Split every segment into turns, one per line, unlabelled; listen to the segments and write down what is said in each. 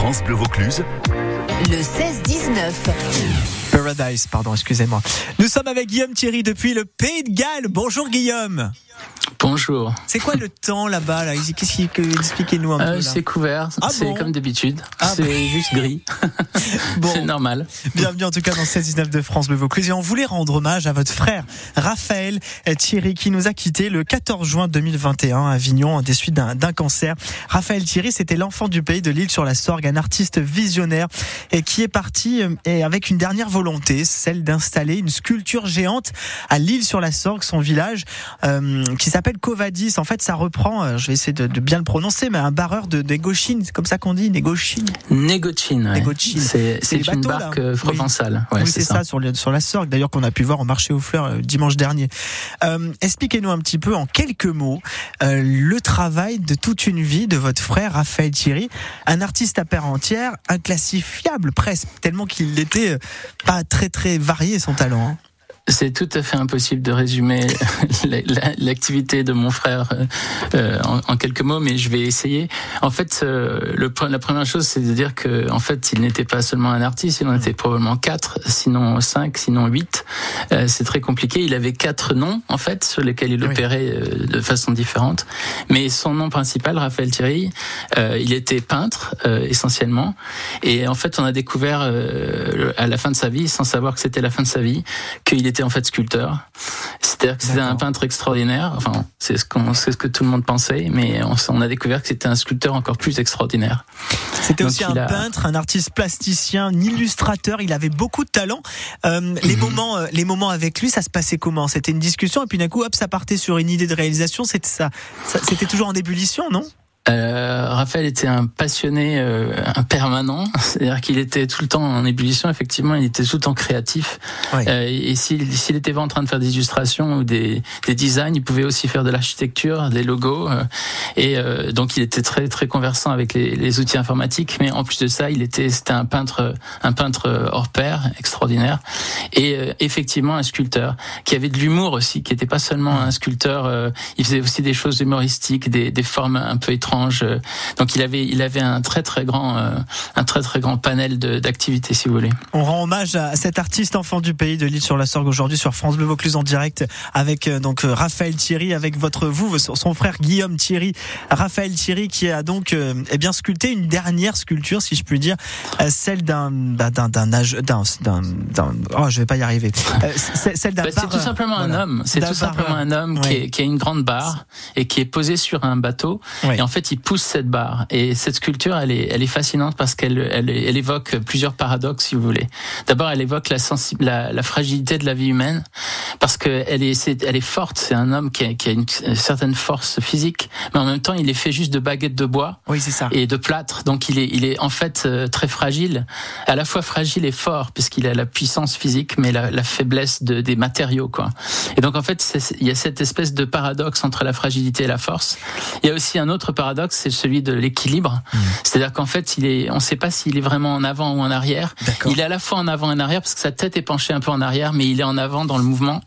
France Bleu Vaucluse.
Le 16-19.
Paradise, pardon, excusez-moi. Nous sommes avec Guillaume Thierry depuis le Pays de Galles. Bonjour Guillaume.
Bonjour.
C'est quoi le temps là-bas là, Qu'est-ce que expliquez-nous un
Euh,
peu
c'est couvert,
Ah
c'est
bon
comme d'habitude.
Ah
c'est juste gris.
Bon.
c'est normal.
Bienvenue en tout cas dans 16-19 de France Bleu Vaucluse et on voulait rendre hommage à votre frère Raphaël Thierry qui nous a quitté le 14 juin 2021 à Avignon des suites d'un d'un cancer. Raphaël Thierry, c'était l'enfant du pays de l'île sur la Sorgue, un artiste visionnaire et qui est parti euh, et avec une dernière volonté, celle d'installer une sculpture géante à l'île sur la Sorgue, son village, euh, qui s'appelle Covadis. En fait, ça reprend, euh, je vais essayer de, de bien le prononcer, mais un barreur de Négochine, c'est comme ça qu'on dit, Négochine.
Négotchine. ouais.
Négotchine.
C'est
C'est
une
bateaux, là.
barque euh,
Oui.
provençale. Ouais,
oui, c'est ça, sur, le- sur la Sorgue, d'ailleurs qu'on a pu voir au marché aux fleurs euh, dimanche dernier. Euh, Expliquez-nous un petit peu en quelques mots euh, le travail de toute une vie de votre frère Raphaël Thierry, un artiste à part entière, inclassifiable presque, tellement qu'il était euh, pas très très varié son talent. hein.
C'est tout à fait impossible de résumer la- la- l'activité de mon frère euh, euh, en, quelques mots, mais je vais essayer. En fait, euh, la première chose, c'est de dire que, en fait, il n'était pas seulement un artiste, il en était probablement quatre, sinon cinq, sinon huit. C'est très compliqué. Il avait quatre noms, en fait, sur lesquels il opérait de façon différente. Mais son nom principal, Raphaël Thierry, il était peintre essentiellement. Et en fait, on a découvert à la fin de sa vie, sans savoir que c'était la fin de sa vie, qu'il était en fait sculpteur. C'est-à-dire que c'était un peintre extraordinaire. Enfin, c'est ce qu'on, c'est ce que tout le monde pensait, mais on, a découvert que c'était un sculpteur encore plus extraordinaire.
C'était aussi un
a-
peintre, un artiste plasticien, un illustrateur. Il avait beaucoup de talent. Euh, les
Mhm.
moments, euh, les moments avec lui, ça se passait comment? C'était une discussion et puis d'un coup, hop, ça partait sur une idée de réalisation. C'était ça, ça- c'était toujours en ébullition, non?
Euh, Raphaël était un passionné, euh, un permanent. C'est-à-dire qu'il était tout le temps en ébullition. Effectivement, il était tout le temps créatif.
Ouais.
Euh, et s'il s'il était pas en train de faire des illustrations ou des, des designs, il pouvait aussi faire de l'architecture, des logos. euh, et euh, donc, il était très très conversant avec les, les outils informatiques. Mais en plus de ça, il était c'était un peintre, un peintre hors pair, extraordinaire. Et euh, effectivement, un sculpteur qui avait de l'humour aussi, qui était pas seulement un sculpteur. euh, il faisait aussi des choses humoristiques, des, des formes un peu étranges. Euh, Donc, il avait il avait un très très grand euh, un très très grand panel d'activités, si vous voulez.
On rend hommage à cet artiste enfant du pays de l'île sur la Sorgue aujourd'hui sur France Bleu Vaucluse en direct avec euh, donc Raphaël Thierry avec votre vous son frère Guillaume Thierry Raphaël Thierry qui a donc eh bien sculpté une dernière sculpture si je puis dire celle d'un bah, d'un d'un nage- d'un oh je vais pas y arriver celle d'un
Bah, c'est tout simplement un homme. C'est tout simplement un homme qui,
Oui.
est- qui a une grande barre et qui est posé sur un bateau. Et en fait, il pousse cette barre. Et cette sculpture, elle est, elle est fascinante parce qu'elle, elle, elle évoque plusieurs paradoxes, si vous voulez. D'abord, elle évoque la, la, la fragilité de la vie humaine parce que elle est, elle est forte. C'est un homme qui a, qui a une, une certaine force physique, mais en même temps, il est fait juste de baguettes de bois
oui c'est ça
et de plâtre. Donc il est, il est en fait euh, très fragile, à la fois fragile et fort, puisqu'il a la puissance physique, mais la, la faiblesse de, des matériaux, quoi. Et donc en fait, il y a cette espèce de paradoxe entre la fragilité et la force. Il y a aussi un autre paradoxe, c'est celui de l'équilibre. C'est-à-dire qu'en fait, il est, on ne sait pas s'il est vraiment en avant ou en arrière. Il est à la fois en avant et en arrière parce que sa tête est penchée un peu en arrière, mais il est en avant dans le mouvement.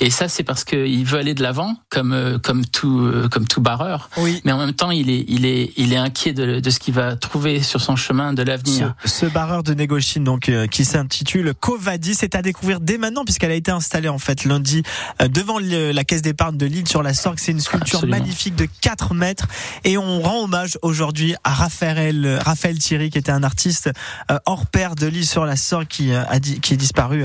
Et ça, c'est parce qu'il veut aller de l'avant, comme euh, comme tout euh, comme tout barreur
oui
mais en même temps, il est, il est, il est inquiet de, de ce qu'il va trouver sur son chemin de l'avenir.
ce barreur de Négochine, donc, euh, qui s'intitule Covadis, c'est à découvrir dès maintenant puisqu'elle a été installée en fait lundi euh, devant le- la caisse d'épargne de Lille sur la Sorgue. C'est une sculpture
Absolument.
magnifique de 4 mètres et on rend hommage aujourd'hui à Raphaël, Raphaël Thierry qui était un artiste euh, hors pair de Lille sur la Sorgue qui a dit, qui est disparu.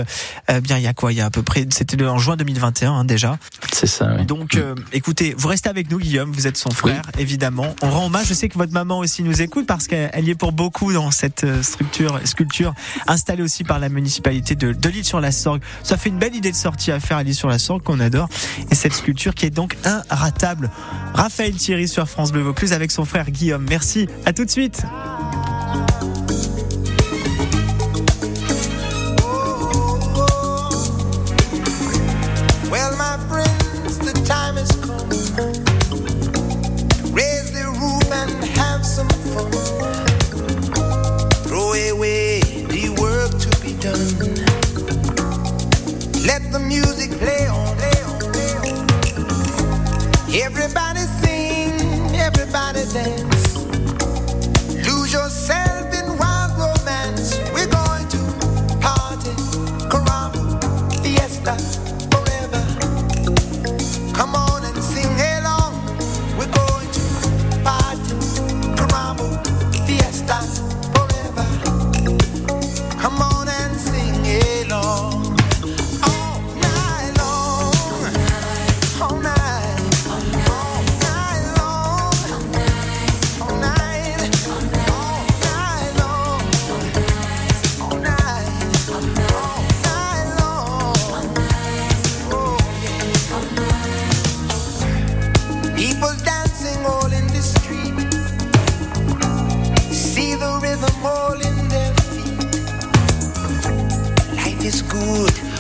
bien, il y a quoi? Il y a à peu près, c'était le- en juin 2021 hein, déjà.
C'est ça, oui.
Donc, euh, écoutez, vous restez avec nous, Guillaume. Vous êtes son frère, évidemment. On rend hommage. Je sais que votre maman aussi nous écoute parce qu'elle elle y est pour beaucoup dans cette euh, structure, sculpture installée aussi par la municipalité de, de l'île-sur-la-Sorgue. Ça fait une belle idée de sortie à faire à l'île-sur-la-Sorgue qu'on adore. Et cette sculpture qui est donc inratable. Raphaël Thierry sur France Bleu Vaucluse avec son frère Guillaume. Merci. À tout de suite.
Everybody sing, everybody dance. Lose yourself is good.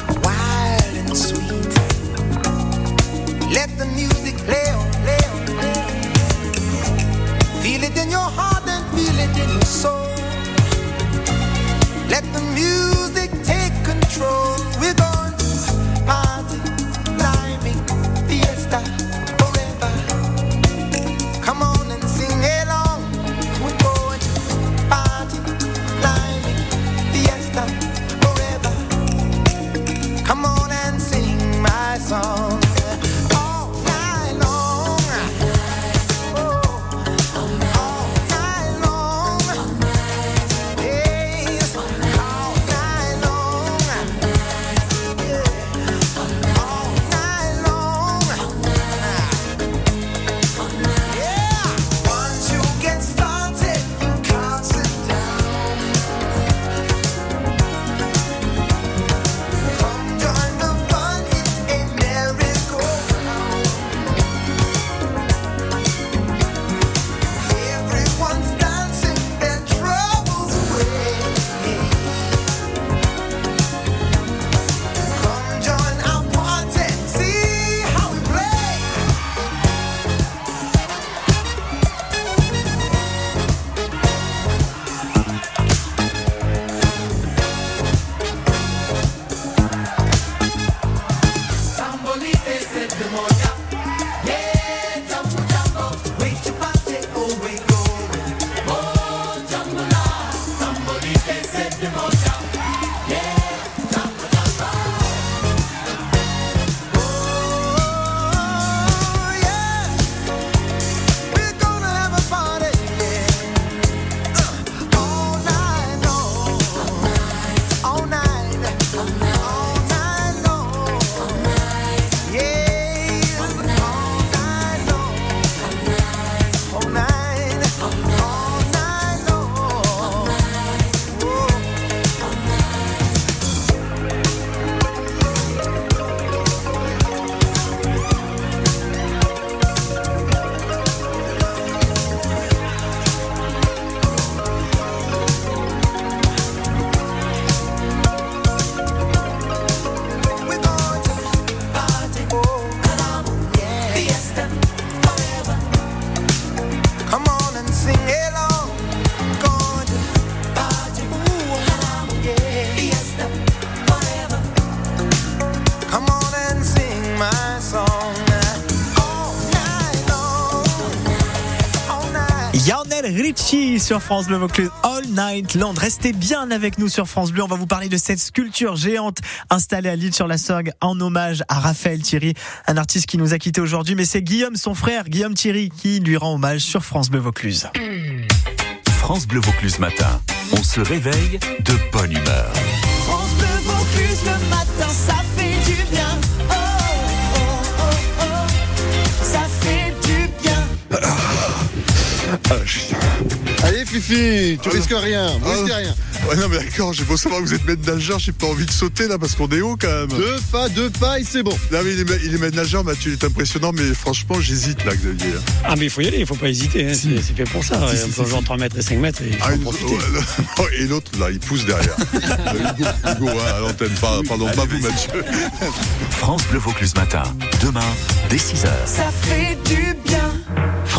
Lionel Richie sur France Bleu Vaucluse All Night Long. Restez bien avec nous sur France Bleu. On va vous parler de cette sculpture géante installée à l'île sur la Sorgue en hommage à Raphaël Thierry, un artiste qui nous a quitté aujourd'hui. Mais c'est Guillaume, son frère, Guillaume Thierry, qui lui rend hommage sur France Bleu Vaucluse.
France Bleu Vaucluse matin. On se réveille de bonne humeur.
France Bleu Vaucluse le matin, ça fait
Allez Fifi, tu risques rien,
Ah,
risques rien.
Ouais, non, mais d'accord, j'ai beau savoir que vous êtes maître nageur, j'ai pas envie de sauter là parce qu'on est haut quand même.
Deux pas, deux pas et c'est bon.
Non, mais il est, il est maître nageur, Mathieu, il est impressionnant, mais franchement, j'hésite là, Xavier.
Ah mais il faut y aller, il faut pas hésiter, hein, c'est c'est fait pour ça.
Si,
ouais,
si,
on
si,
peut
si.
jouer en 3 mètres et 5 mètres et il faut
Ah,
en
une-
profiter.
ouais, le- et l'autre, là, il pousse derrière. Euh, Hugo, Hugo, hein, à l'antenne, pas- pardon, pas vous, Mathieu.
France Bleu Vaucluse matin. Demain, dès 6h.
Ça fait du bien.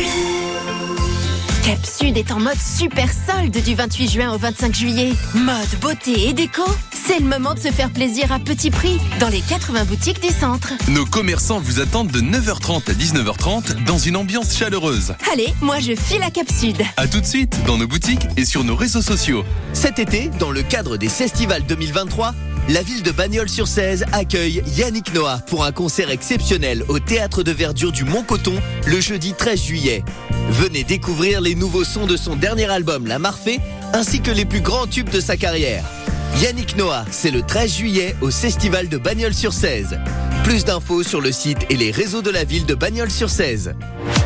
Bleu. Cap Sud est en mode super solde du 28 juin au 25 juillet. Mode, beauté et déco, c'est le moment de se faire plaisir à petit prix dans les 80 boutiques du centre.
Nos commerçants vous attendent de 9h30 à 19h30 dans une ambiance chaleureuse.
Allez, moi je file à Cap Sud.
À tout de suite dans nos boutiques et sur nos réseaux sociaux.
Cet été, dans le cadre des Festivals 2023, la ville de Bagnols-sur-Cèze accueille Yannick Noah pour un concert exceptionnel au Théâtre de Verdure du Mont-Coton le jeudi 13 juillet. Venez découvrir les nouveaux sons de son dernier album La Marfée ainsi que les plus grands tubes de sa carrière. Yannick Noah, c'est le 13 juillet au Festival de Bagnols-sur-Cèze. Plus d'infos sur le site et les réseaux de la ville de Bagnols-sur-Cèze.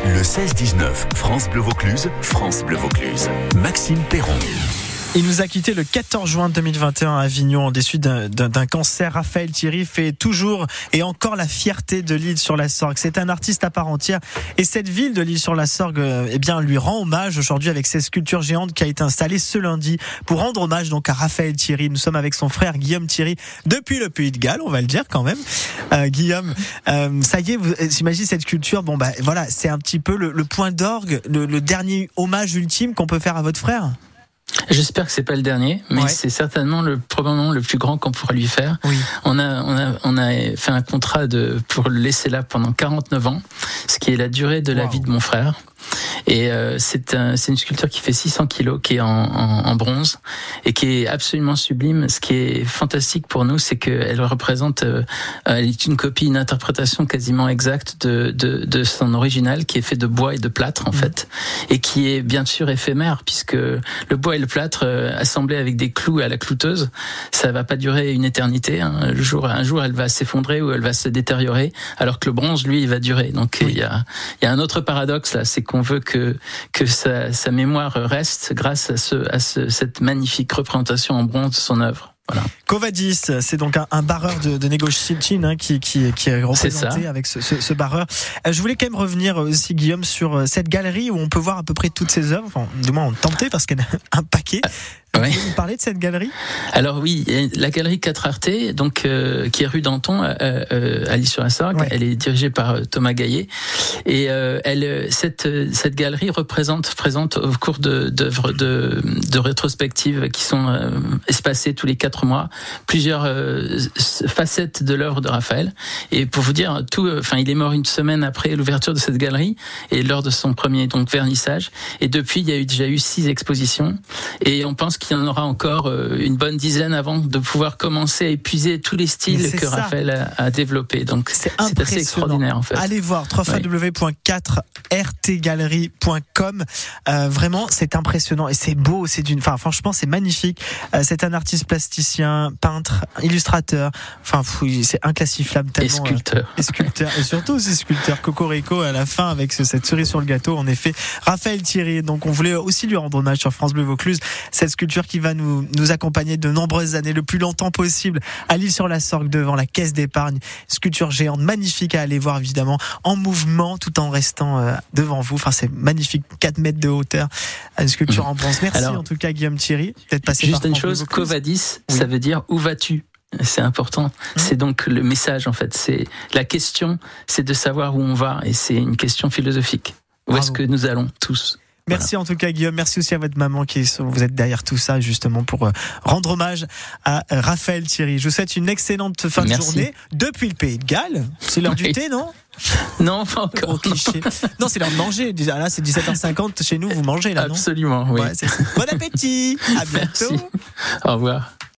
Le 16-19, France Bleu Vaucluse, France Bleu Vaucluse. Maxime Perron.
Il nous a quitté le 14 juin 2021 à Avignon des suites d'un- cancer. Raphaël Thierry fait toujours et encore la fierté de l'île sur la Sorgue. C'est un artiste à part entière et cette ville de l'île sur la Sorgue, euh, eh bien, lui rend hommage aujourd'hui avec ses sculptures géantes qui a été installée ce lundi pour rendre hommage donc à Raphaël Thierry. Nous sommes avec son frère Guillaume Thierry depuis le Pays de Galles, on va le dire quand même. Euh, Guillaume, euh, ça y est, vous- euh, j'imagine cette sculpture. Bon bah voilà, c'est un petit peu le, le point d'orgue, le, le dernier hommage ultime qu'on peut faire à votre frère.
J'espère que c'est pas le dernier, mais
Ouais.
c'est certainement le probablement le plus grand qu'on pourra lui faire.
Oui.
On a on a on a fait un contrat de pour le laisser là pendant 49 ans, ce qui est la durée de la vie de mon frère. Et euh, c'est un, une sculpture qui fait 600 kilos, qui est en, en, en bronze et qui est absolument sublime. Ce qui est fantastique pour nous, c'est qu'elle représente, euh, elle est une copie, une interprétation quasiment exacte de, de, de son original, qui est fait de bois et de plâtre en fait, et qui est bien sûr éphémère puisque le bois et le plâtre euh, assemblés avec des clous à la clouteuse, ça va pas durer une éternité. Hein. Le jour, un jour, elle va s'effondrer ou elle va se détériorer, alors que le bronze, lui, il va durer. Donc il y a, il y a un autre paradoxe là, c'est qu'on veut que que sa, sa mémoire reste grâce à ce à ce, cette magnifique représentation en bronze de son œuvre. Voilà.
Covadis, c'est donc un, un barreur de, de Negotiation hein, qui, qui, qui est représenté
ça.
avec ce, ce, ce barreur. Euh, je voulais quand même revenir aussi, Guillaume, sur euh, cette galerie où on peut voir à peu près toutes ses œuvres. Enfin, du moins, on tentait parce qu'elle a un paquet. Vous nous parler de cette galerie?
Alors oui, la galerie 4 Arte, donc euh, qui est rue Danton, euh, euh, à Lille-sur-la-Sorgue.
Ouais.
Elle est dirigée par euh, Thomas Gaillet et euh, elle, cette cette galerie représente présente au cours de d'œuvres de, de rétrospectives qui sont euh, espacées tous les quatre mois plusieurs facettes de l'œuvre de Raphaël. Et pour vous dire tout, enfin il est mort une semaine après l'ouverture de cette galerie et lors de son premier donc vernissage. Et depuis il y a eu déjà eu six expositions et on pense qu'il y en aura encore euh, une bonne dizaine avant de pouvoir commencer à épuiser tous les styles que
ça.
Raphaël a, a développés. Donc
C'est
assez extraordinaire en fait.
Allez voir www.4rtgalerie.com. Euh, vraiment, c'est impressionnant et c'est beau. C'est d'une, enfin, franchement, c'est magnifique. Euh, c'est un artiste plasticien, peintre, illustrateur. Enfin, c'est inclassifiable
Et
tellement. euh,
sculpteur.
et sculpteur et surtout aussi sculpteur Cocorico à la fin avec ce- cette cerise sur le gâteau en effet Raphaël Thierry donc on voulait aussi lui rendre hommage sur France Bleu Vaucluse cette sculpture sculpture qui va nous, nous accompagner de nombreuses années, le plus longtemps possible, à l'île sur la Sorgue devant la caisse d'épargne. Sculpture géante, magnifique à aller voir évidemment, en mouvement tout en restant euh, devant vous. Enfin, c'est magnifique, 4 mètres de hauteur, une sculpture en bronze. Merci
Alors,
en tout cas Guillaume Thierry d'être passé
Juste
par
une chose. Covadis, ça veut dire où vas-tu? C'est important. C'est donc le message en fait. C'est la question, c'est de savoir où on va et c'est une question philosophique. Où est-ce que nous allons tous?
Merci en tout cas Guillaume, merci aussi à votre maman qui est, vous êtes derrière tout ça justement pour euh, rendre hommage à euh, Raphaël Thierry. Je vous souhaite une excellente fin de journée depuis le Pays de Galles. C'est l'heure du thé, non?
Non, pas encore.
cliché. Non, c'est l'heure de manger. Là, c'est 17h50 chez nous, vous mangez là, non?
Absolument, oui.
Ouais. Bon appétit. À bientôt.
Merci. Au revoir.